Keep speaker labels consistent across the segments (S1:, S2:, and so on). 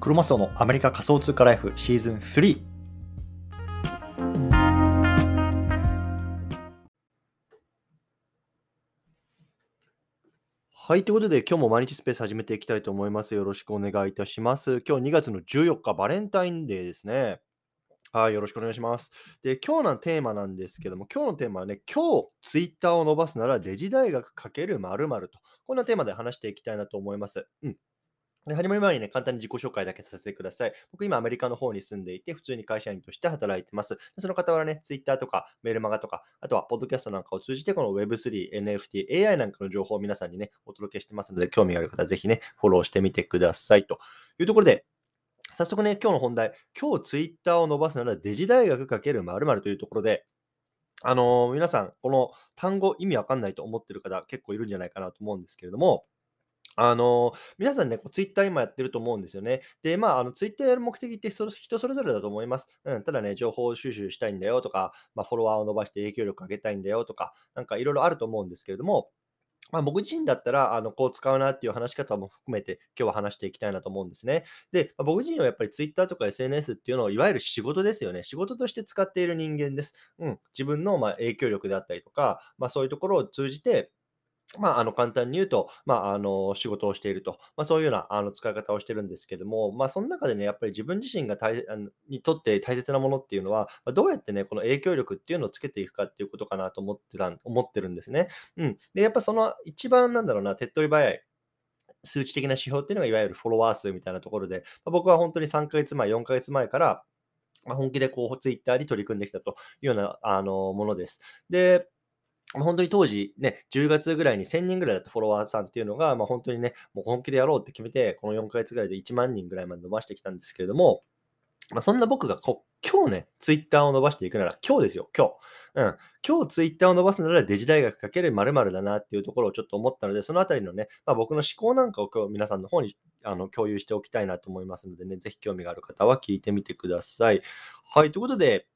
S1: クロマスオのアメリカ仮想通貨ライフシーズン3。はい。ということで、今日も毎日スペース始めていきたいと思います。よろしくお願いいたします。今日2月の14日、バレンタインデーですね。はい。よろしくお願いします。で、今日のテーマなんですけども、今日のテーマはね、今日ツイッターを伸ばすならデジ大学×〇〇と、こんなテーマで話していきたいなと思います。うん。で始まる前にね、簡単に自己紹介だけさせてください。僕、今、アメリカの方に住んでいて、普通に会社員として働いてます。でその方はね、Twitter とかメールマガとか、あとは、ポッドキャストなんかを通じて、この Web3、NFT、AI なんかの情報を皆さんにね、お届けしてますので、興味がある方ぜひね、フォローしてみてください。というところで、早速ね、今日の本題、今日 Twitter を伸ばすならデジ大学×〇〇というところで、あのー、皆さん、この単語意味わかんないと思ってる方結構いるんじゃないかなと思うんですけれども、あの、皆さんね、こうツイッター今やってると思うんですよね。で、まあ、あの、ツイッターやる目的って人人それぞれだと思います。うん、ただね、情報収集したいんだよとか、まあ、フォロワーを伸ばして影響力上げたいんだよとか、なんかいろいろあると思うんですけれども、まあ、僕自身だったら、あの、こう使うなっていう話し方も含めて、今日は話していきたいなと思うんですね。で、まあ、僕自身はやっぱり Twitter とか SNS っていうのを、いわゆる仕事ですよね。仕事として使っている人間です。うん。自分のま影響力であったりとか、まあ、そういうところを通じて、まあ、あの簡単に言うと、まあ、あの仕事をしていると、まあ、そういうようなあの使い方をしてるんですけども、まあ、その中でね、やっぱり自分自身が大あにとって大切なものっていうのは、ま、どうやってね、この影響力っていうのをつけていくかっていうことかなと思ってた思ってるんですね。うん。で、やっぱその一番なんだろうな、手っ取り早い数値的な指標っていうのがいわゆるフォロワー数みたいなところで、まあ、僕は本当に3ヶ月前、4ヶ月前から、ま、本気でこうツイッターに取り組んできたというようなあのものです。で、本当に当時ね、10月ぐらいに1000人ぐらいだったフォロワーさんっていうのが、まあ、本当にね、もう本気でやろうって決めて、この4ヶ月ぐらいで1万人ぐらいまで伸ばしてきたんですけれども、まあ、そんな僕がこ今日ね、ツイッターを伸ばしていくなら、今日ですよ、今日。うん。今日ツイッターを伸ばすならデジ大学×〇〇だなっていうところをちょっと思ったので、そのあたりのね、まあ、僕の思考なんかを今日皆さんの方にあの共有しておきたいなと思いますのでね、ぜひ興味がある方は聞いてみてください。はい、ということで、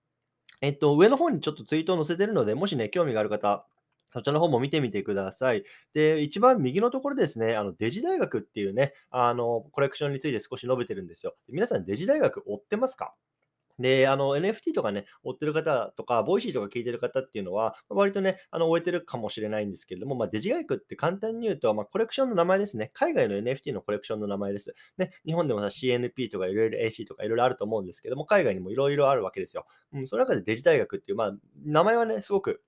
S1: えっと、上の方にちょっとツイートを載せてるので、もしね、興味がある方、そちらの方も見てみてください。で、一番右のところですね、あの DigiDaigaku っていうね、あのコレクションについて少し述べてるんですよ。皆さん、 DigiDaigaku 追ってますか？で、あの、NFT とかね、追ってる方とか、 Voicy とか聞いてる方っていうのは、割とね、あの、追えてるかもしれないんですけれども、まあ、デジ学って簡単に言うと、まあ、コレクションの名前ですね。海外の NFT のコレクションの名前です。ね、日本でもさ、CNP とか LLAC とかいろいろあると思うんですけども、海外にもいろいろあるわけですよ。うん、その中でデジ大学っていう、まあ、名前はね、すごく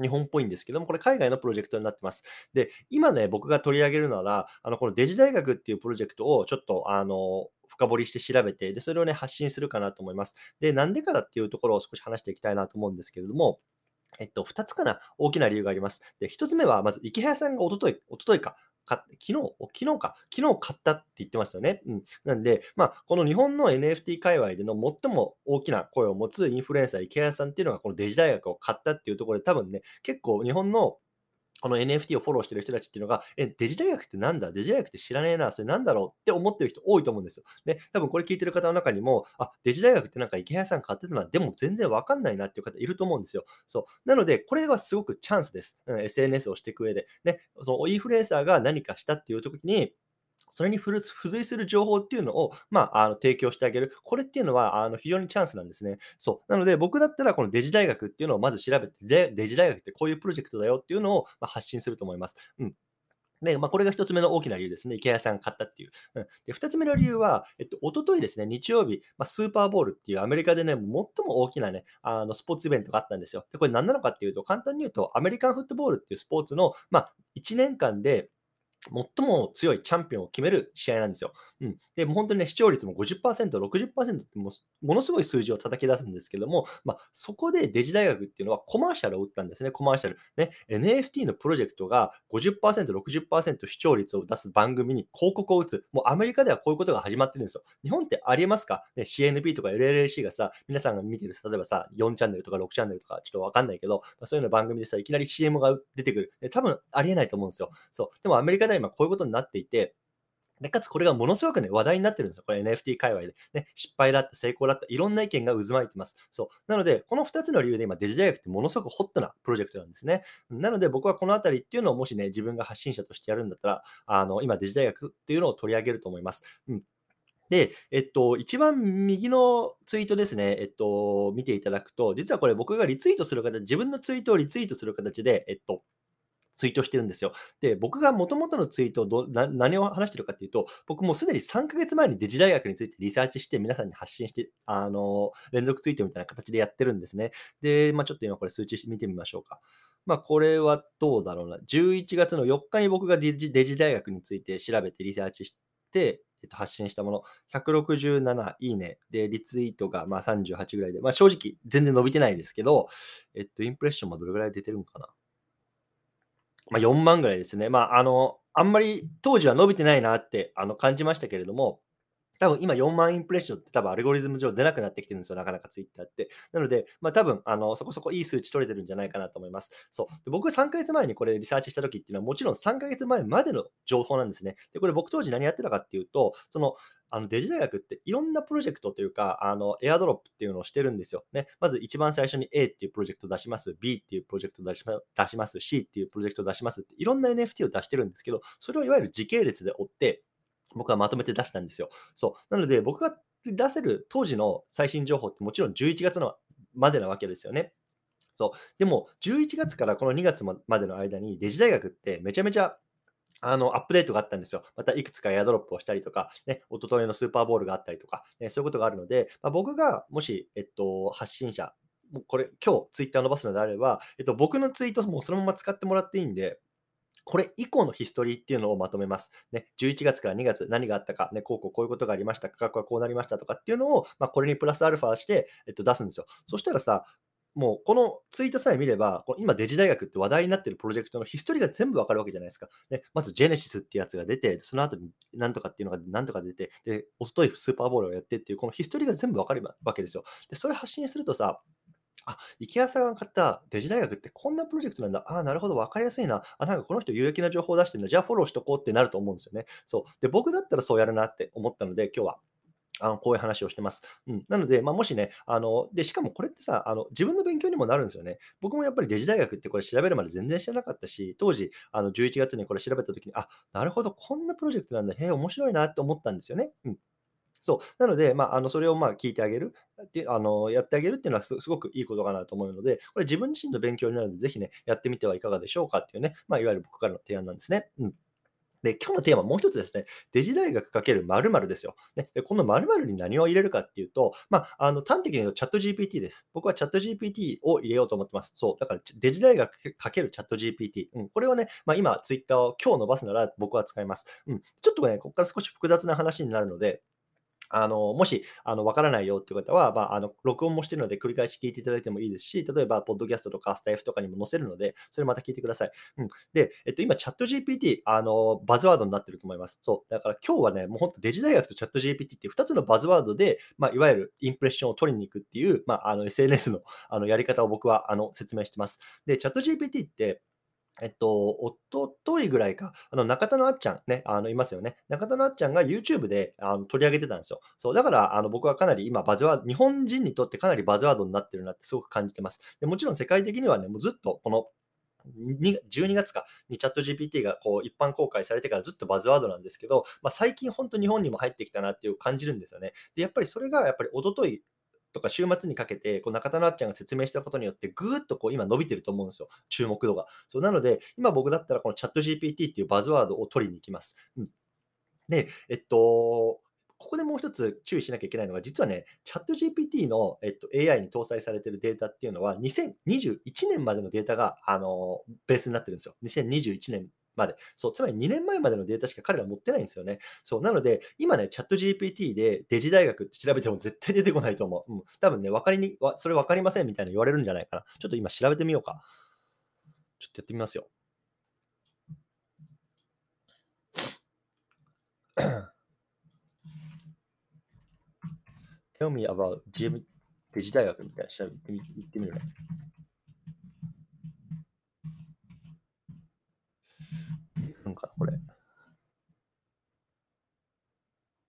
S1: 日本っぽいんですけども、これ海外のプロジェクトになってます。で、今ね、僕が取り上げるなら、あの、このデジ大学っていうプロジェクトをちょっと、あの、深掘りして調べて、で、それをね、発信するかなと思います。で、なんでかだっていうところを少し話していきたいなと思うんですけれども、えっと、2つかな、大きな理由があります。で、1つ目は、まず、池谷さんがおととい、おとといか、か昨日、昨日か、昨日買ったって言ってましたよね。うん。なんで、まあ、この日本の NFT 界隈での最も大きな声を持つインフルエンサー、池谷さんっていうのが、このデジ大学を買ったっていうところで、多分ね、結構日本のこの NFT をフォローしてる人たちっていうのが、え、デジ大学ってなんだ？デジ大学って知らねえな、それなんだろう？って思ってる人多いと思うんですよ。ね、多分これ聞いてる方の中にも、あ、デジ大学ってなんか池谷さん買ってたな、でも全然わかんないなっていう方いると思うんですよ。そう。なので、これはすごくチャンスです。うん、SNS をしていく上で。ね、そのインフルエンサーが何かしたっていう時に、それに付随する情報っていうのを、まあ、あの提供してあげる。これっていうのはあの非常にチャンスなんですね。そう。なので、僕だったらこのデジ大学っていうのをまず調べて、でデジ大学ってこういうプロジェクトだよっていうのを、ま発信すると思います。うん。で、まあ、これが1つ目の大きな理由ですね。池谷さん買ったっていう。うん、で、2つ目の理由は、えっと、一昨日ですね、日曜日、まあ、スーパーボールっていうアメリカでね、最も大きなね、あのスポーツイベントがあったんですよ。で、これ何なのかっていうと、簡単に言うと、アメリカンフットボールっていうスポーツの、まあ、1年間で、最も強いチャンピオンを決める試合なんですよ。うん。で、も本当にね、視聴率も50%、60%ってもものすごい数字を叩き出すんですけども、まあ、そこでデジ大学っていうのはコマーシャルを打ったんですね、コマーシャル。ね、NFT のプロジェクトが50%、60%視聴率を出す番組に広告を打つ。もうアメリカではこういうことが始まってるんですよ。日本ってありえますか、ね、?CNP とか LLC がさ、皆さんが見てる、例えばさ、4チャンネルとか6チャンネルとかちょっとわかんないけど、まあ、そういうの番組でさ、いきなり CM が出てくる。多分ありえないと思うんですよ。そう。でもアメリカでは今こういうことになっていて、で、かつこれがものすごくね、話題になってるんですよ。これ NFT 界隈で。ね、失敗だった、成功だった、いろんな意見が渦巻いてます。そう。なので、この2つの理由で今、デジ大学ってものすごくホットなプロジェクトなんですね。なので、僕はこのあたりっていうのをもしね、自分が発信者としてやるんだったら、あの、今、デジ大学っていうのを取り上げると思います。うん。で、えっと、一番右のツイートですね、えっと、見ていただくと、実はこれ僕がリツイートする形、自分のツイートをリツイートする形で、えっと、ツイートしてるんですよ。で、僕がもともとのツイートをどな何を話してるかっていうと、僕もうすでに3ヶ月前にデジ大学についてリサーチして皆さんに発信して、あの、連続ツイートみたいな形でやってるんですね。で、まあ、ちょっと今これ数値見てみましょうか。まあ、これはどうだろうな。11月の4日に僕がデジデジ大学について調べてリサーチして、えっと、発信したもの、167いいね。で、リツイートがまあ38ぐらいで、まあ、正直全然伸びてないですけど、えっと、インプレッションもどれぐらい出てるのかな。まあ、4万ぐらいですね。まあ、あの、あんまり当時は伸びてないなってあの感じましたけれども、多分今4万インプレッションって多分アルゴリズム上出なくなってきてるんですよ、なかなかツイッターって。なので、まあ多分あのそこそこいい数値取れてるんじゃないかなと思います。そうで僕3ヶ月前にこれリサーチした時っていうのはもちろん3ヶ月前までの情報なんですね。で、これ僕当時何やってたかっていうと、そのあのデジ大学っていろんなプロジェクトというか、あのエアドロップっていうのをしてるんですよ。ね、まず一番最初に A っていうプロジェクト出します、B っていうプロジェクト出し出します、C っていうプロジェクト出しますって、いろんな NFT を出してるんですけど、それをいわゆる時系列で追って、僕はまとめて出したんですよ。そう。なので、僕が出せる当時の最新情報ってもちろん11月のまでなわけですよね。そう。でも、11月からこの2月までの間にデジ大学ってめちゃめちゃあの、アップデートがあったんですよ。またいくつかエアドロップをしたりとか、ね、一昨日のスーパーボールがあったりとか、ね、そういうことがあるので、まあ、僕がもし、えっと、発信者、これ、今日ツイッター伸ばすのであれば、えっと、僕のツイートもそのまま使ってもらっていいんで、これ以降のヒストリーっていうのをまとめます。ね、11月から2月何があったか、ね、こうこうこういうことがありました、価格はこうなりましたとかっていうのを、まあ、これにプラスアルファして、えっと、出すんですよ。そしたらさ、もうこのツイートさえ見れば、この今デジ大学って話題になってるプロジェクトのヒストリーが全部わかるわけじゃないですか。ね、まずジェネシスってやつが出て、その後に何とかっていうのが何とか出て、で、おとといスーパーボールをやってっていう、このヒストリーが全部わかるわけですよ。で、それ発信するとさ、あ、池谷さんが買ったデジ大学ってこんなプロジェクトなんだ。あなるほど、分かりやすいな。あ、なんかこの人有益な情報を出してるんだ。じゃあフォローしとこうってなると思うんですよね。そう。で、僕だったらそうやるなって思ったので、今日はあのこういう話をしてます。うん、なので、まあ、もしね、あので、しかもこれってさあの、自分の勉強にもなるんですよね。僕もやっぱりデジ大学ってこれ調べるまで全然知らなかったし、当時、あの11月にこれ調べたときに、あなるほど、こんなプロジェクトなんだ、へえ、面白いなって思ったんですよね。うんそう。なので、まあ、あのそれをまあ聞いてあげるであの、やってあげるっていうのはすごくいいことかなと思うので、これ自分自身の勉強になるので、ぜひね、やってみてはいかがでしょうかっていうね、まあ、いわゆる僕からの提案なんですね。うんで、今日のテーマもう一つですね、デジ大学×〇〇ですよ。ね、でこの〇〇に何を入れるかっていうと、まあ、あの端的に言うとチャット GPT です。僕はチャット GPT を入れようと思ってます。そう。だからデジ大学×チャット GPT。うん、これはね、まあ、今、ツイッターを今日伸ばすなら僕は使います。うん、ちょっとね、ここから少し複雑な話になるので、あの、もし、あの、わからないよっていう方は、まあ、あの、録音もしてるので繰り返し聞いていただいてもいいですし、例えば、ポッドキャストとかスタイフとかにも載せるので、それまた聞いてください。うん。で、えっと、今、チャット GPT、あの、バズワードになってると思います。そう。だから今日はね、もう本当デジ大学とチャット GPT っていう2つのバズワードで、まあ、いわゆるインプレッションを取りに行くっていう、まあ、あの、SNS の、あの、やり方を僕は、あの、説明してます。で、チャット GPT って、えっと、おとといぐらいか、あの中田のあっちゃんね、あのいますよね。中田のあっちゃんが YouTube であの取り上げてたんですよ。そう、だからあの僕はかなり今バズワード、日本人にとってかなりバズワードになってるなってすごく感じてます。でもちろん世界的にはね、もうずっとこの12月かにチャット GPT がこう一般公開されてからずっとバズワードなんですけど、まあ、最近本当日本にも入ってきたなっていう感じるんですよね。で、やっぱりそれがやっぱり一昨日とか週末にかけて、こう中田のあっちゃんが説明したことによって、ぐーっとこう今伸びてると思うんですよ、注目度が。そうなので、今僕だったらこのチャット GPT っていうバズワードを取りに行きます。うん、で、えっと、ここでもう一つ注意しなきゃいけないのが、実はね、チャット GPT の、えっと、AI に搭載されてるデータっていうのは、2021年までのデータがあのベースになってるんですよ。2021年まで。そう、つまり2年前までのデータしか彼ら持ってないんですよね。そう、なので、今ね、チャット GPT でデジ大学って調べても絶対出てこないと思う。うん、多分ね、分かりに、それ分かりませんみたいな言われるんじゃないかな。ちょっと今調べてみようか。ちょっとやってみますよ。Tell me about デジ大学みたいな調べてみてみるね。なんかこれ。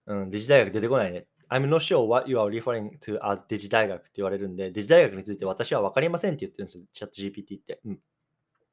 S1: うん、デジ大学出てこないね。I'm not sure what you are referring to as デジ大学って言われるんで、デジ大学について私は分かりませんって言ってるんですよ、チャット GPT って。うん、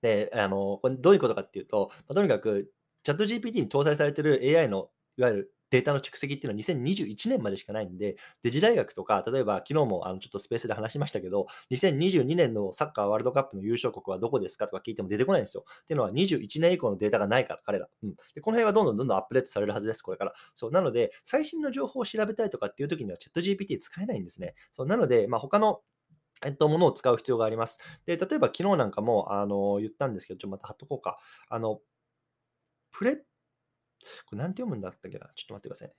S1: で、あの、これどういうことかっていうと、まあ、とにかく、チャット GPT に搭載されてる AI のいわゆるデータの蓄積っていうのは2021年までしかないんで、デジ大学とか、例えば昨日もあのちょっとスペースで話しましたけど、2022年のサッカーワールドカップの優勝国はどこですかとか聞いても出てこないんですよ。っていうのは21年以降のデータがないから、彼ら。うん、でこの辺はどんどんどんどんアップデートされるはずです、これから。そうなので、最新の情報を調べたいとかっていう時には、チャット GPT 使えないんですね。そうなので、まあ、他のえっと、ものを使う必要があります。で、例えば昨日なんかも、あの、言ったんですけど、ちょっとまた貼っとこうか。あの、プレ、これなんて読むんだったっけな？ちょっと待ってくださいね。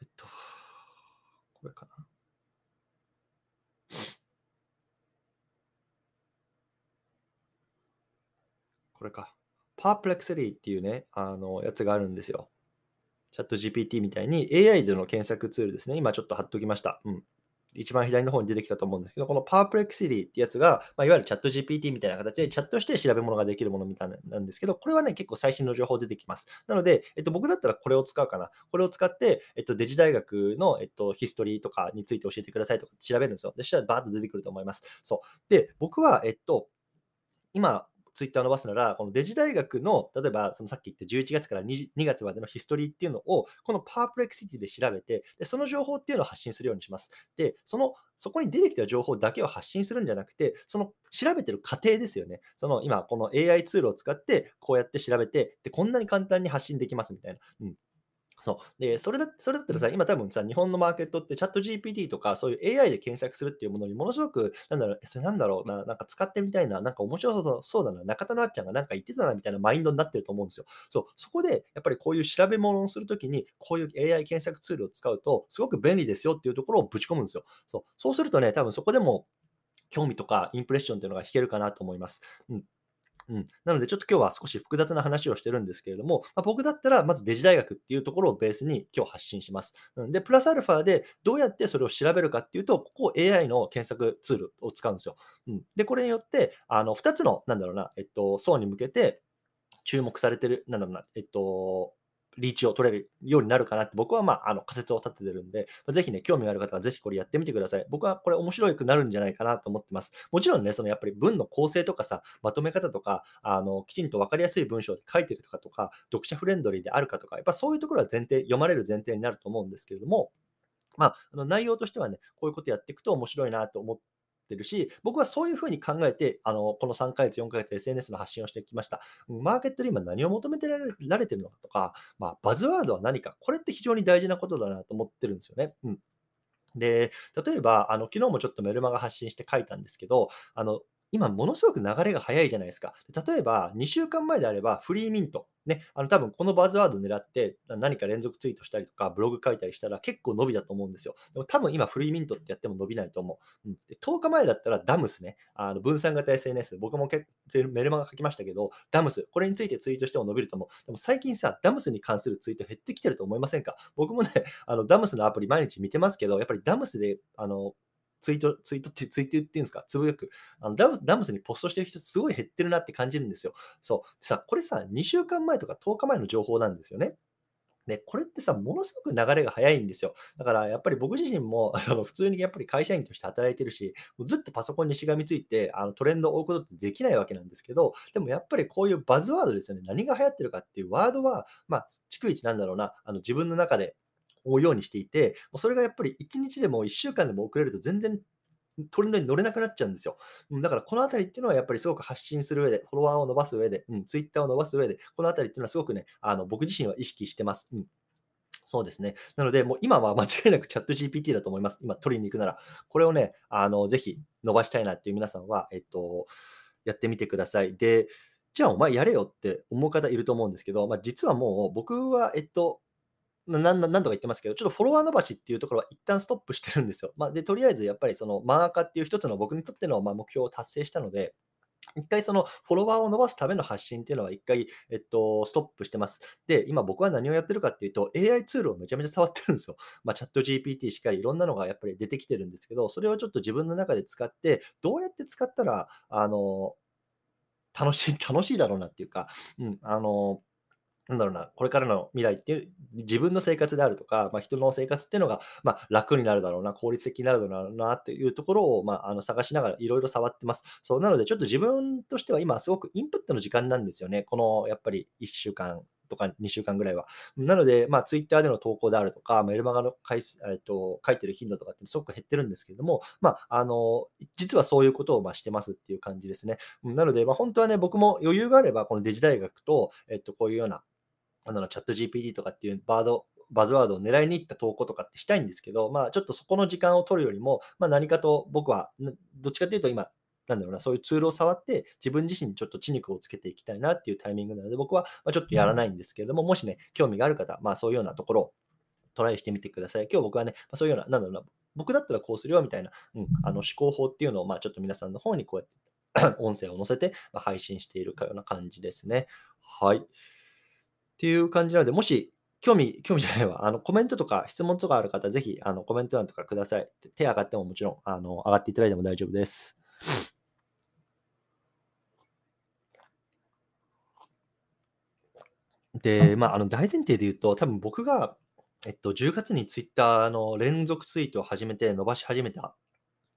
S1: えっと、これかな？これか。パープレク x リーっていうね、あの、やつがあるんですよ。チャット GPT みたいに AI での検索ツールですね。今ちょっと貼っときました。うん。一番左の方に出てきたと思うんですけど、この Perplexity ってやつが、まあ、いわゆるチャット GPT みたいな形でチャットして調べ物ができるものみたいなんですけど、これはね、結構最新の情報出てきます。なので、えっと、僕だったらこれを使うかな。これを使って、えっと、デジ大学の、えっと、ヒストリーとかについて教えてくださいとか調べるんですよ。で、そしたらバーッと出てくると思います。そう。で、僕は、えっと、今、ツイッターを伸ばすなら、このデジ大学の、例えばそのさっき言った11月から 2, 2月までのヒストリーっていうのを、このパープレクシティで調べてで、その情報っていうのを発信するようにします。で、そのそこに出てきた情報だけを発信するんじゃなくて、その調べてる過程ですよね。その今、この AI ツールを使って、こうやって調べて、で、こんなに簡単に発信できますみたいな。うん、そう。で、それだそれだったらさ、今多分さ、日本のマーケットってチャット GPT とかそういう AI で検索するっていうものにものすごく、なんだろう、それなんだろうな、なんか使ってみたいな、なんか面白そうそうだな、中田のあっちゃんがなんか言ってたなみたいなマインドになってると思うんですよ。そう。そこで、やっぱりこういう調べ物をするときに、こういう AI 検索ツールを使うと、すごく便利ですよっていうところをぶち込むんですよ。そう。そうするとね、多分そこでも興味とかインプレッションっていうのが引けるかなと思います。うん。うん、なので、ちょっと今日は少し複雑な話をしてるんですけれども、まあ、僕だったら、まずデジ大学っていうところをベースに今日発信します。うん、で、プラスアルファでどうやってそれを調べるかっていうと、ここを AI の検索ツールを使うんですよ。うん、で、これによって、あの2つの、なんだろうな、えっと、層に向けて注目されてる、なんだろうな、えっと、リーチを取れるようになるかなって僕はまああの仮説を立ててるんで、ぜひね、興味がある方はぜひこれやってみてください。僕はこれ面白くなるんじゃないかなと思ってます。もちろんね、そのやっぱり文の構成とかさ、まとめ方とか、あのきちんと分かりやすい文章で書いてるとかとか、読者フレンドリーであるかとか、やっぱそういうところは前提、読まれる前提になると思うんですけれども、まあ、あの内容としてはね、こういうことやっていくと面白いなと思ってってるし、僕はそういうふうに考えて、あのこの3ヶ月、4ヶ月 SNS の発信をしてきました。マーケットで今何を求めてられてるのかとか、まあ、バズワードは何か、これって非常に大事なことだなと思ってるんですよね。うんで、例えば、あの昨日もちょっとメルマガ発信して書いたんですけど、あの今ものすごく流れが速いじゃないですか。例えば、2週間前であれば、フリーミント。ね、あの多分このバズワード狙って何か連続ツイートしたりとか、ブログ書いたりしたら結構伸びだと思うんですよ。でも多分今フリーミントってやっても伸びないと思う。うん、で10日前だったらダムスね、あの分散型 SNS、僕も結メルマガ書きましたけど、ダムス、これについてツイートしても伸びると思う。でも最近さ、ダムスに関するツイート減ってきてると思いませんか？僕もね、あのダムスのアプリ毎日見てますけど、やっぱりダムスであのツイート、ツイートって、ツイートっていうんですか、つぶやく、あのダムダムスにポストしてる人、すごい減ってるなって感じるんですよ。そう。さ、これさ、2週間前とか10日前の情報なんですよね。で、これってさ、ものすごく流れが早いんですよ。だからやっぱり僕自身も あの普通にやっぱり会社員として働いてるし、もうずっとパソコンにしがみついてあのトレンドを追うことってできないわけなんですけど、でもやっぱりこういうバズワードですよね。何が流行ってるかっていうワードは、まあ、逐一なんだろうな、あの自分の中で追うようにしていて、それがやっぱり1日でも1週間でも遅れると全然トレンドに乗れなくなっちゃうんですよ。だからこのあたりっていうのはやっぱりすごく発信する上で、フォロワーを伸ばす上で、うん、ツイッターを伸ばす上で、このあたりっていうのはすごくね、あの僕自身は意識してます。うんそうですね。なので、もう今は間違いなくチャット GPT だと思います。今取りに行くなら。これをね、あのぜひ伸ばしたいなっていう皆さんは、えっと、やってみてください。で、じゃあお前やれよって思う方いると思うんですけど、まあ、実はもう僕は、えっと、ななんとか言ってますけど、ちょっとフォロワー伸ばしっていうところは一旦ストップしてるんですよ。まあ、で、とりあえずやっぱりそのマーカーっていう一つの僕にとってのま目標を達成したので、一回そのフォロワーを伸ばすための発信っていうのは一回、えっと、ストップしてます。で、今僕は何をやってるかっていうと、AI ツールをめちゃめちゃ触ってるんですよ。まあ、チャット GPT しかりいろんなのがやっぱり出てきてるんですけど、それをちょっと自分の中で使って、どうやって使ったら、あの、楽しい、楽しいだろうなっていうか、うん、あの、なんだろうな、これからの未来っていう、自分の生活であるとか、まあ、人の生活っていうのが、まあ、楽になるだろうな、効率的になるだろうなっていうところを、まあ、あの探しながらいろいろ触ってます。そうなので、ちょっと自分としては今、すごくインプットの時間なんですよね。このやっぱり1週間、とか2週間ぐらいは。なので、まあ、ツイッターでの投稿であるとか、メルマガの回、えっと、書いてる頻度とかってすごく減ってるんですけれども、まあ、あの、実はそういうことをまあしてますっていう感じですね。なので、まあ、本当はね、僕も余裕があれば、このデジ大学と、えっと、こういうような、あの、チャット GPT とかっていうバード、バズワードを狙いに行った投稿とかってしたいんですけど、まあ、ちょっとそこの時間を取るよりも、まあ、何かと僕は、どっちかというと今、なんだろうな、そういうツールを触って、自分自身にちょっと血肉をつけていきたいなっていうタイミングなので、僕はちょっとやらないんですけれども、もしね、興味がある方、まあそういうようなところをトライしてみてください。今日僕はね、ま、そういうような、なんだろうな、僕だったらこうするよみたいな、うん、あの思考法っていうのを、まあちょっと皆さんの方にこうやって 音声を載せて、配信しているかような感じですね。はい。っていう感じなので、もし興味、興味じゃないわ。あの、コメントとか質問とかある方、ぜひ、あの、コメント欄とかください。手上がってももちろん、あの、上がっていただいても大丈夫です。で、まあ、あの、大前提で言うと、多分僕が、えっと、10月にツイッターの連続ツイートを始めて伸ばし始めた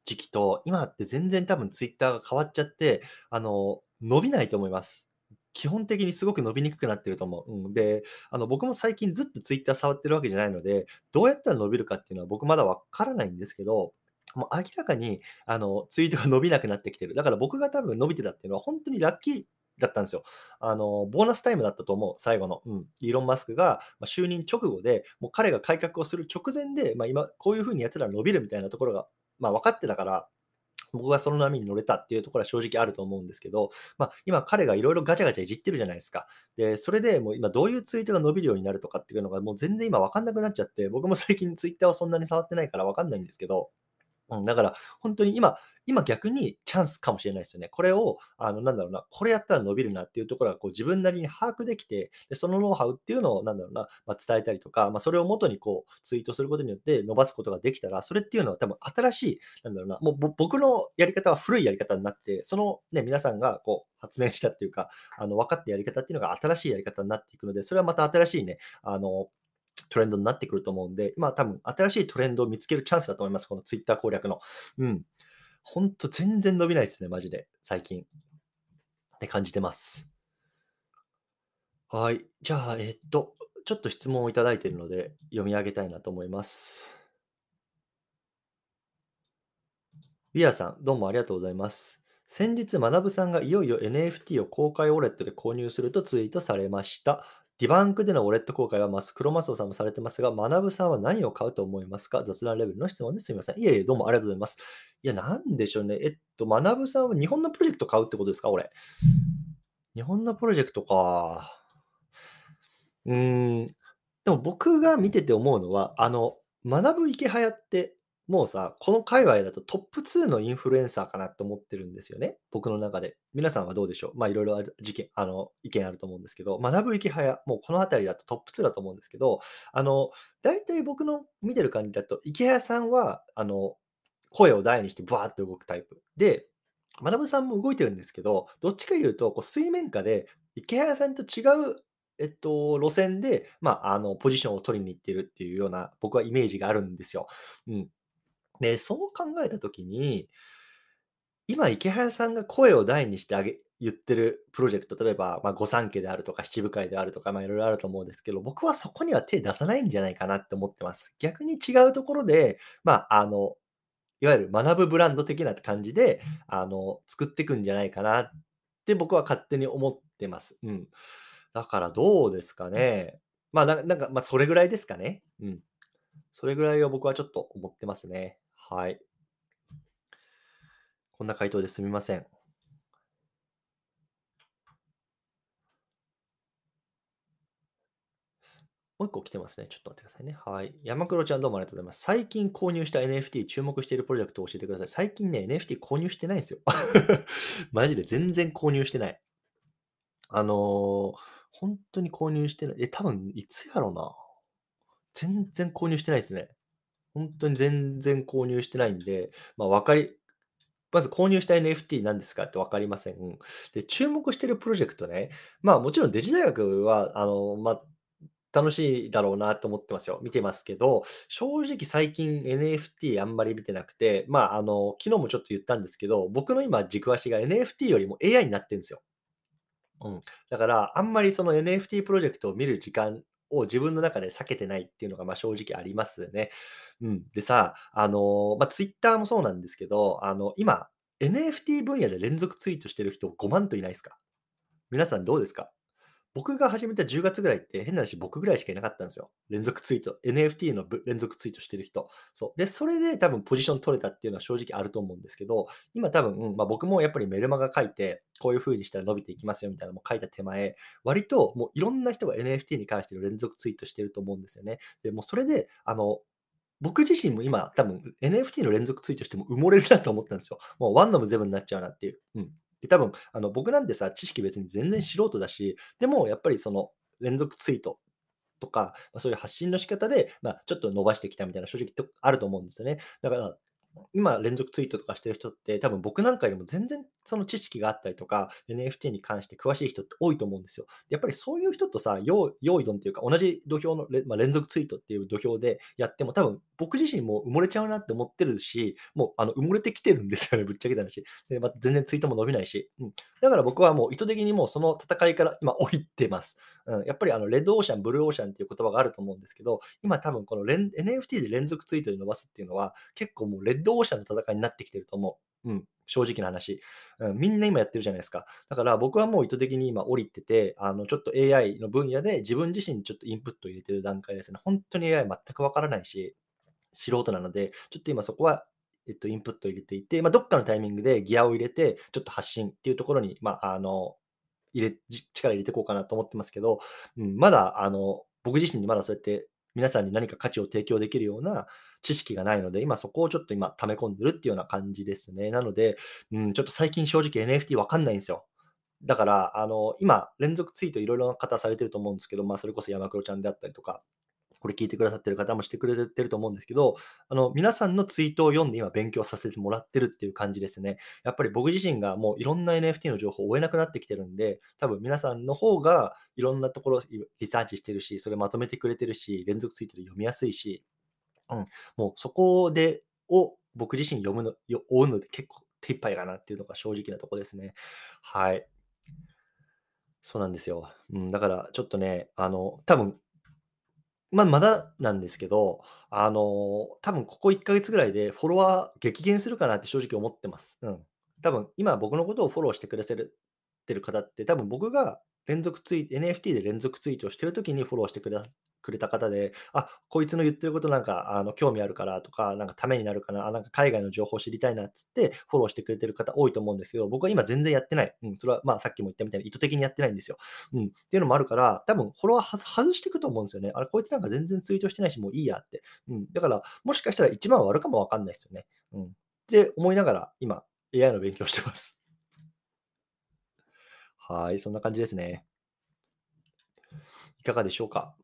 S1: 時期と、今って全然多分ツイッターが変わっちゃって、あの、伸びないと思います。基本的にすごく伸びにくくなってると思う。うん、で、あの、僕も最近ずっとツイッター触ってるわけじゃないので、どうやったら伸びるかっていうのは僕まだわからないんですけど、もう明らかに、あの、ツイートが伸びなくなってきてる。だから僕が多分伸びてたっていうのは本当にラッキーだったんですよ。あの、ボーナスタイムだったと思う、最後の。うん。イーロン・マスクが、ま就任直後で、もう彼が改革をする直前で、まあ、今、こういうふうにやってたら伸びるみたいなところが、まあ、分かってたから、僕がその波に乗れたっていうところは正直あると思うんですけど、まあ、今彼がいろいろガチャガチャいじってるじゃないですか。で、それでもう今どういうツイートが伸びるようになるとかっていうのがもう全然今わかんなくなっちゃって、僕も最近ツイッターをそんなに触ってないからわかんないんですけど、うん、だから、本当に今、今逆にチャンスかもしれないですよね。これを、あの、なんだろうな、これやったら伸びるなっていうところがこう自分なりに把握できて、でそのノウハウっていうのを、なんだろうな、まあ、伝えたりとか、まあ、それを元にこうツイートすることによって伸ばすことができたら、それっていうのは多分新しい、なんだろうな、もう僕のやり方は古いやり方になって、そのね、皆さんがこう発明したっていうか、あの分かったやり方っていうのが新しいやり方になっていくので、それはまた新しいね、あの、トレンドになってくると思うんで、今多分新しいトレンドを見つけるチャンスだと思います。このツイッター攻略の。うん。ほんと全然伸びないですね、マジで。最近。って感じてます。はい。じゃあ、えっと、ちょっと質問をいただいているので、読み上げたいなと思います。ウィアさん、どうもありがとうございます。先日、学さんがいよいよ NFT を公開ウォレットで購入するとツイートされました。ディバンクでのウォレット公開はマスクロマスオさんもされてますが、学さんは何を買うと思いますか？雑談レベルの質問ですみません。いえいえ、どうもありがとうございます。いや、なんでしょうね。えっと、学さんは日本のプロジェクト買うってことですか？俺。日本のプロジェクトか。うーん。でも僕が見てて思うのは、あの、学ぶ池早ってもうさ、この界隈だとトップ2のインフルエンサーかなと思ってるんですよね。僕の中で。皆さんはどうでしょう？まあいろいろ事件、あの、意見あると思うんですけど、学ぶ生き早、もうこの辺りだとトップ2だと思うんですけど、あの、大体僕の見てる感じだと、池早さんは、あの、声を大にしてバーッと動くタイプ。で、学さんも動いてるんですけど、どっちか言うと、こう水面下で池早さんと違うえっと、路線で、まあ、あの、ポジションを取りに行ってるっていうような、僕はイメージがあるんですよ。うん。で、そう考えたときに、今、池早さんが声を大にしてあげ言ってるプロジェクト、例えば、まあ、御三家であるとか、七部会であるとか、まあ、いろいろあると思うんですけど、僕はそこには手出さないんじゃないかなって思ってます。逆に違うところで、まあ、あの、いわゆる学ぶブランド的な感じで、あの、作っていくんじゃないかなって僕は勝手に思ってます。うん。だからどうですかね。まあ、ななんか、まあ、それぐらいですかね。うん。それぐらいを僕はちょっと思ってますね。はい。こんな回答ですみません。もう一個来てますね。ちょっと待ってくださいね。はい。山黒ちゃんどうもありがとうございます。最近購入した NFT 注目しているプロジェクトを教えてください。最近ね、NFT 購入してないんですよ。マジで全然購入してない。あのー、本当に購入してない。え、多分いつやろうな。全然購入してないですね。本当に全然購入してないんで、まあ、わかりまず購入した NFT 何ですかって分かりません。で、注目してるプロジェクトね、まあもちろんデジ大学は、あの、まあ、楽しいだろうなと思ってますよ。見てますけど、正直最近 NFT あんまり見てなくて、まあ、あの、昨日もちょっと言ったんですけど、僕の今軸足が NFT よりも AI になってるんですよ。うん。だから、あんまりその NFT プロジェクトを見る時間を自分の中で避けてないっていうのが、まあ、正直ありますね。うん。でさ、あの、ま、Twitter もそうなんですけど、あの、今、NFT 分野で連続ツイートしてる人5万といないですか？皆さんどうですか？僕が始めた10月ぐらいって、変な話、僕ぐらいしかいなかったんですよ。連続ツイート、NFT の連続ツイートしてる人。そう。で、それで多分ポジション取れたっていうのは正直あると思うんですけど、今多分、うん、ま、僕もやっぱりメルマガ書いて、こういう風にしたら伸びていきますよみたいなのも書いた手前、割ともういろんな人が NFT に関しての連続ツイートしてると思うんですよね。で、もそれで、あの、僕自身も今、多分 NFT の連続ツイートしても埋もれるなと思ったんですよ。もうワンノムゼブになっちゃうなっていう。うん。で、多分、あの、僕なんてさ、知識別に全然素人だし、でもやっぱりその連続ツイートとか、ま、そういう発信の仕方で、まあ、ちょっと伸ばしてきたみたいな正直あると思うんですよね。だから今連続ツイートとかしてる人って、多分僕なんかよりも全然その知識があったりとか、NFT に関して詳しい人って多いと思うんですよ。やっぱりそういう人とさ、用用意どんっていうか、同じ土俵のまあ、連続ツイートっていう土俵でやっても、多分僕自身も埋もれちゃうなって思ってるし、もうあの埋もれてきてるんですよね、ぶっちゃけた話。で、ま、全然ツイートも伸びないし。うん。だから僕はもう意図的にもうその戦いから今降りてます。うん、やっぱりあのレッドオーシャン、ブルーオーシャンっていう言葉があると思うんですけど、今多分この NFT で連続ツイートで伸ばすっていうのは、結構もうレッドオーシャンの戦いになってきてると思う。うん、正直な話。うん、みんな今やってるじゃないですか。だから僕はもう意図的に今降りてて、あのちょっと AI の分野で自分自身にちょっとインプットを入れてる段階ですね。本当に AI 全くわからないし、素人なので、ちょっと今そこはえっと、インプットを入れていて、まあ、どっかのタイミングでギアを入れて、ちょっと発信っていうところに、まあ、あの、入れ力入れていこうかなと思ってますけど、うん、まだ、あの、僕自身にまだそうやって皆さんに何か価値を提供できるような知識がないので、今そこをちょっと今溜め込んでるっていうような感じですね。なので、うん、ちょっと最近正直 NFT わかんないんですよ。だから、あの、今、連続ツイートいろいろな方されてると思うんですけど、まあ、それこそ山黒ちゃんであったりとか、これ聞いてくださってる方もしてくれてると思うんですけど、あの、皆さんのツイートを読んで今勉強させてもらってるっていう感じですね。やっぱり僕自身がもういろんな NFT の情報を追えなくなってきてるんで、多分皆さんの方がいろんなところリサーチしてるし、それまとめてくれてるし、連続ツイートで読みやすいし、うん、もうそこで、を僕自身読むの、追うので結構手一杯かなっていうのが正直なとこですね。はい。そうなんですよ。うん、だからちょっとね、あの、多分ま、まだなんですけど、あの、多分ここ1ヶ月ぐらいでフォロワー激減するかなって正直思ってます。うん。多分今僕のことをフォローしてくださるてる方って、多分僕が連続ツイ NFT で連続ツイートをしてる時にフォローしてくだくれた方で、あ、こいつの言ってることなんか、あの、興味あるからとか、なんかためになるかな、あ、なんか海外の情報知りたいなっつってフォローしてくれてる方多いと思うんですけど、僕は今全然やってない。うん、それはまあさっきも言ったみたいに意図的にやってないんですよ。うん。っていうのもあるから、多分フォロワー外していくと思うんですよね。あれ、こいつなんか全然ツイートしてないし、もういいやって。うん。だから、もしかしたら1万はあるかもわかんないですよね。うん。って思いながら、今、AI の勉強してます。はい、そんな感じですね。いかがでしょうか？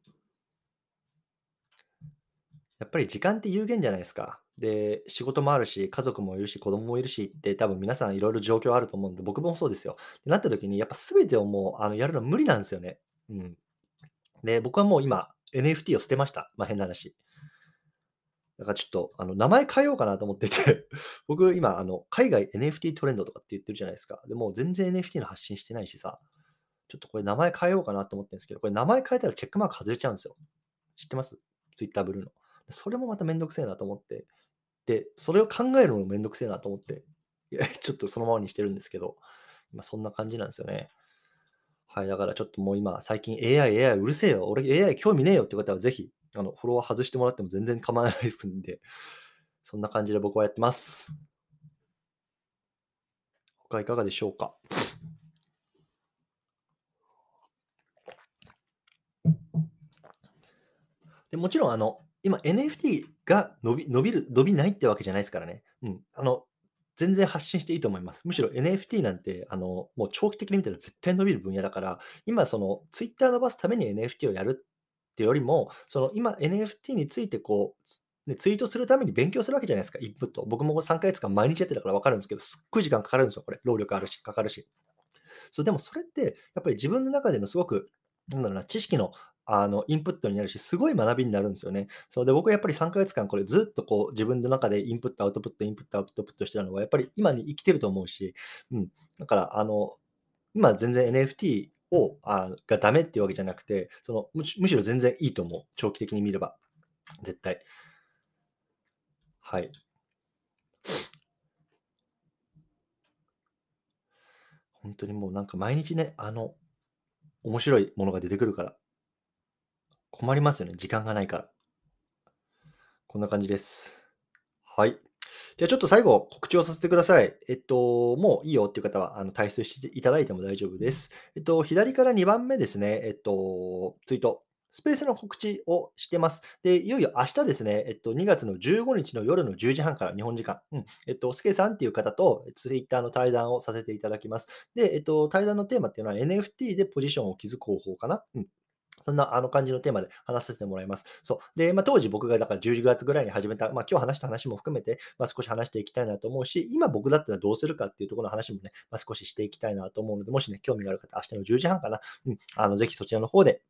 S1: やっぱり時間って有限じゃないですか。で、仕事もあるし、家族もいるし、子供もいるしって、多分皆さんいろいろ状況あると思うんで、僕もそうですよ。ってなった時に、やっぱ全てをもう、あの、やるの無理なんですよね。うん。で、僕はもう今、NFT を捨てました。まあ、変な話。だからちょっと、あの、名前変えようかなと思ってて 僕今、あの、海外 NFT トレンドとかって言ってるじゃないですか。でも全然 NFT の発信してないしさ、ちょっとこれ名前変えようかなと思ってるんですけど、これ名前変えたらチェックマーク外れちゃうんですよ。知ってます ?Twitter ブルーの。それもまためんどくせえなと思って、で、それを考えるのもめんどくせえなと思って、いや、ちょっとそのままにしてるんですけど、今そんな感じなんですよね。はい、だからちょっともう今、最近 AI、AI うるせえよ、俺 AI 興味ねえよって方はぜひ、あの、フォロワー外してもらっても全然構わないですんで、そんな感じで僕はやってます。他いかがでしょうか？でもちろん、あの、今 NFT が伸び伸びる伸びないってわけじゃないですからね。うん。あの、全然発信していいと思います。むしろ NFT なんて、あの、もう長期的に見たら絶対伸びる分野だから、今その Twitter 伸ばすために NFT をやるってよりも、その今 NFT についてこう、ね、ツイートするために勉強するわけじゃないですか、インプット。僕も3ヶ月間毎日やってたから分かるんですけど、すっごい時間かかるんですよ、これ。労力あるし、かかるし。そう、でもそれって、やっぱり自分の中でのすごく、なんだろうな、知識のあの、インプットになるし、すごい学びになるんですよね。そうで、僕はやっぱり3ヶ月間これずっとこう自分の中でインプット、アウトプット、インプット、アウトプットしてたのは、やっぱり今に生きてると思うし、うん。だから、あの、今全然 NFT をあがダメっていうわけじゃなくて、そのむしむしろ全然いいと思う。長期的に見れば。絶対。はい。本当にもうなんか毎日ね、あの、面白いものが出てくるから、困りますよね。時間がないから。こんな感じです。はい。じゃあちょっと最後告知をさせてください。えっと、もういいよっていう方は、あの、退出していただいても大丈夫です。えっと、左から2番目ですね。えっと、ツイート。スペースの告知をしてます。で、いよいよ明日ですね、えっと、2月の15日の夜の10時半から日本時間、うん、えっと、スケさんっていう方とツイッターの対談をさせていただきます。で、えっと、対談のテーマっていうのは NFT でポジションを築く方法かな。うんそんなあの感じのテーマで話させてもらいます。そう。で、まあ、当時僕がだから10月ぐらいに始めた、まあ、今日話した話も含めて、まあ、少し話していきたいなと思うし、今僕だったらどうするかっていうところの話もね、まあ、少ししていきたいなと思うので、もしね、興味がある方、明日の10時半かな、うん、あのぜひそちらの方で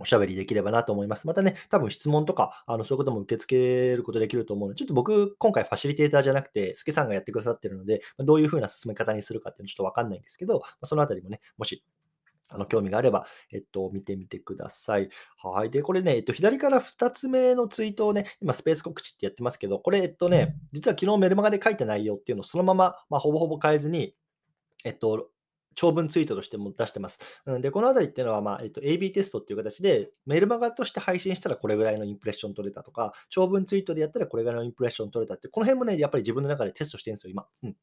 S1: おしゃべりできればなと思います。またね、多分質問とか、あのそういうことも受け付けることできると思うので、ちょっと僕、今回ファシリテーターじゃなくて、スケさんがやってくださってるので、どういうふうな進め方にするかっていうのちょっとわかんないんですけど、そのあたりもね、もしあの興味があれば、えっと、見てみてください。はい。で、これね、えっと、左から2つ目のツイートをね、今、スペース告知ってやってますけど、これ、えっとね、実は昨日メルマガで書いた内容っていうのをそのまま、まあ、ほぼほぼ変えずに、えっと、長文ツイートとしても出してます。うん、で、このあたりっていうのは、まあ、えっと、AB テストっていう形で、メルマガとして配信したらこれぐらいのインプレッション取れたとか、長文ツイートでやったらこれぐらいのインプレッション取れたって、この辺もね、やっぱり自分の中でテストしてるんですよ、今。うん。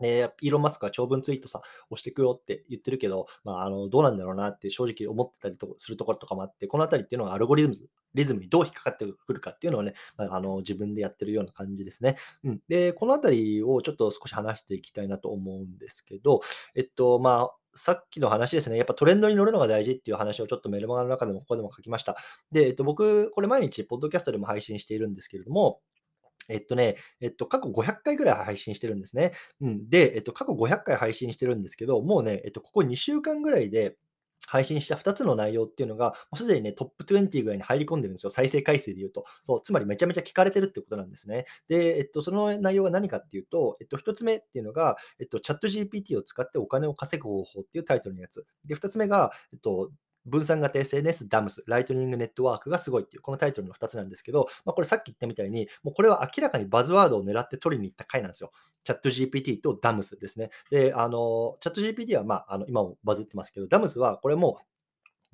S1: で、イーロン・マスクは長文ツイートさ、押してくよって言ってるけど、まあ、あのどうなんだろうなって正直思ってたりとするところとかもあって、このあたりっていうのがアルゴリズムリズムにどう引っかかってくるかっていうのをね、あの自分でやってるような感じですね。うん、で、このあたりをちょっと少し話していきたいなと思うんですけど、えっと、まあ、さっきの話ですね、やっぱトレンドに乗るのが大事っていう話をちょっとメルマガの中でもここでも書きました。で、えっと、僕、これ毎日、ポッドキャストでも配信しているんですけれども、えっとね、えっと、過去500回ぐらい配信してるんですね。うん、で、えっと、過去500回配信してるんですけど、もうね、えっと、ここ2週間ぐらいで、配信した2つの内容っていうのが、もうすでにね、トップ20ぐらいに入り込んでるんですよ。再生回数で言うと。そう、つまりめちゃめちゃ聞かれてるってことなんですね。で、えっと、その内容が何かっていうと、えっと、1つ目っていうのが、えっと、チャット GPT を使ってお金を稼ぐ方法っていうタイトルのやつ。で、2つ目が、えっと、分散型 SNS、ダムス、ライトニングネットワークがすごいっていう、このタイトルの2つなんですけど、まあ、これさっき言ったみたいに、もうこれは明らかにバズワードを狙って取りに行った回なんですよ。チャット GPT とダムスですね。で、あの、チャット GPT は、まあ、あの今もバズってますけど、ダムスはこれも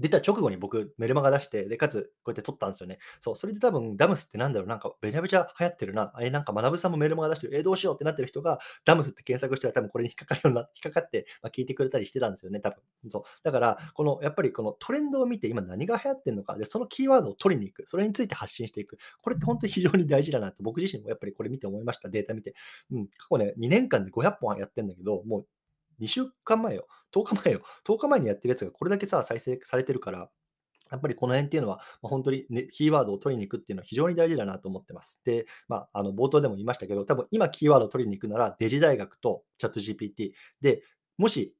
S1: 出た直後に僕、メルマガ出して、で、かつ、こうやって撮ったんですよね。そう、それで多分、ダムスってなんだろう、なんか、めちゃめちゃ流行ってるな。え、なんか、学さんもメルマガ出してる。え、どうしようってなってる人が、ダムスって検索したら多分これに引っかかるような、引っかかって、まあ、聞いてくれたりしてたんですよね、多分。そう。だから、この、やっぱりこのトレンドを見て、今何が流行ってるのか、で、そのキーワードを取りに行く。それについて発信していく。これって本当に非常に大事だなと、僕自身もやっぱりこれ見て思いました。データ見て。うん。過去ね、2年間で500本やってんだけど、もう、2週間前よ。10日前よ。10日前にやってるやつがこれだけさ、再生されてるから、やっぱりこの辺っていうのは、まあ、本当に、ね、キーワードを取りに行くっていうのは非常に大事だなと思ってます。で、まあ、あの冒頭でも言いましたけど、多分今キーワードを取りに行くなら、 DigiDaigaku と ChatGPT。で、もし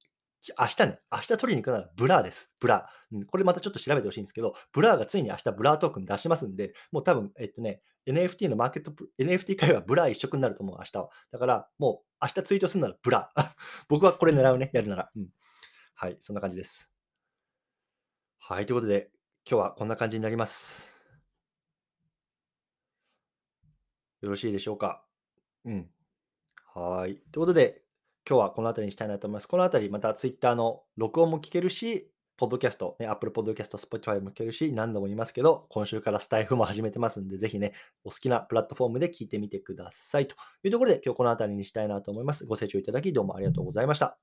S1: 明日ね、明日取りに行くなら Blur です。 Blur。うん、これまたちょっと調べてほしいんですけど、 Blur がついに明日 Blur トークン出しますんで、もう多分、えっとね、NFT のマーケット、NFT 界は Blur 一色になると思う、明日は。だから、もう明日ツイートするなら Blur。僕はこれ狙うね、やるなら。うん。はい、そんな感じです。はい、ということで、今日はこんな感じになります。よろしいでしょうか？うん。はい。ということで、今日はこの辺りにしたいなと思います。この辺り、また Twitter の録音も聞けるし、ポッドキャスト、ね、Apple Podcast、Spotify も聞けるし、何度も言いますけど、今週からスタイフも始めてますんで、ぜひね、お好きなプラットフォームで聞いてみてください。というところで、今日この辺りにしたいなと思います。ご清聴いただき、どうもありがとうございました。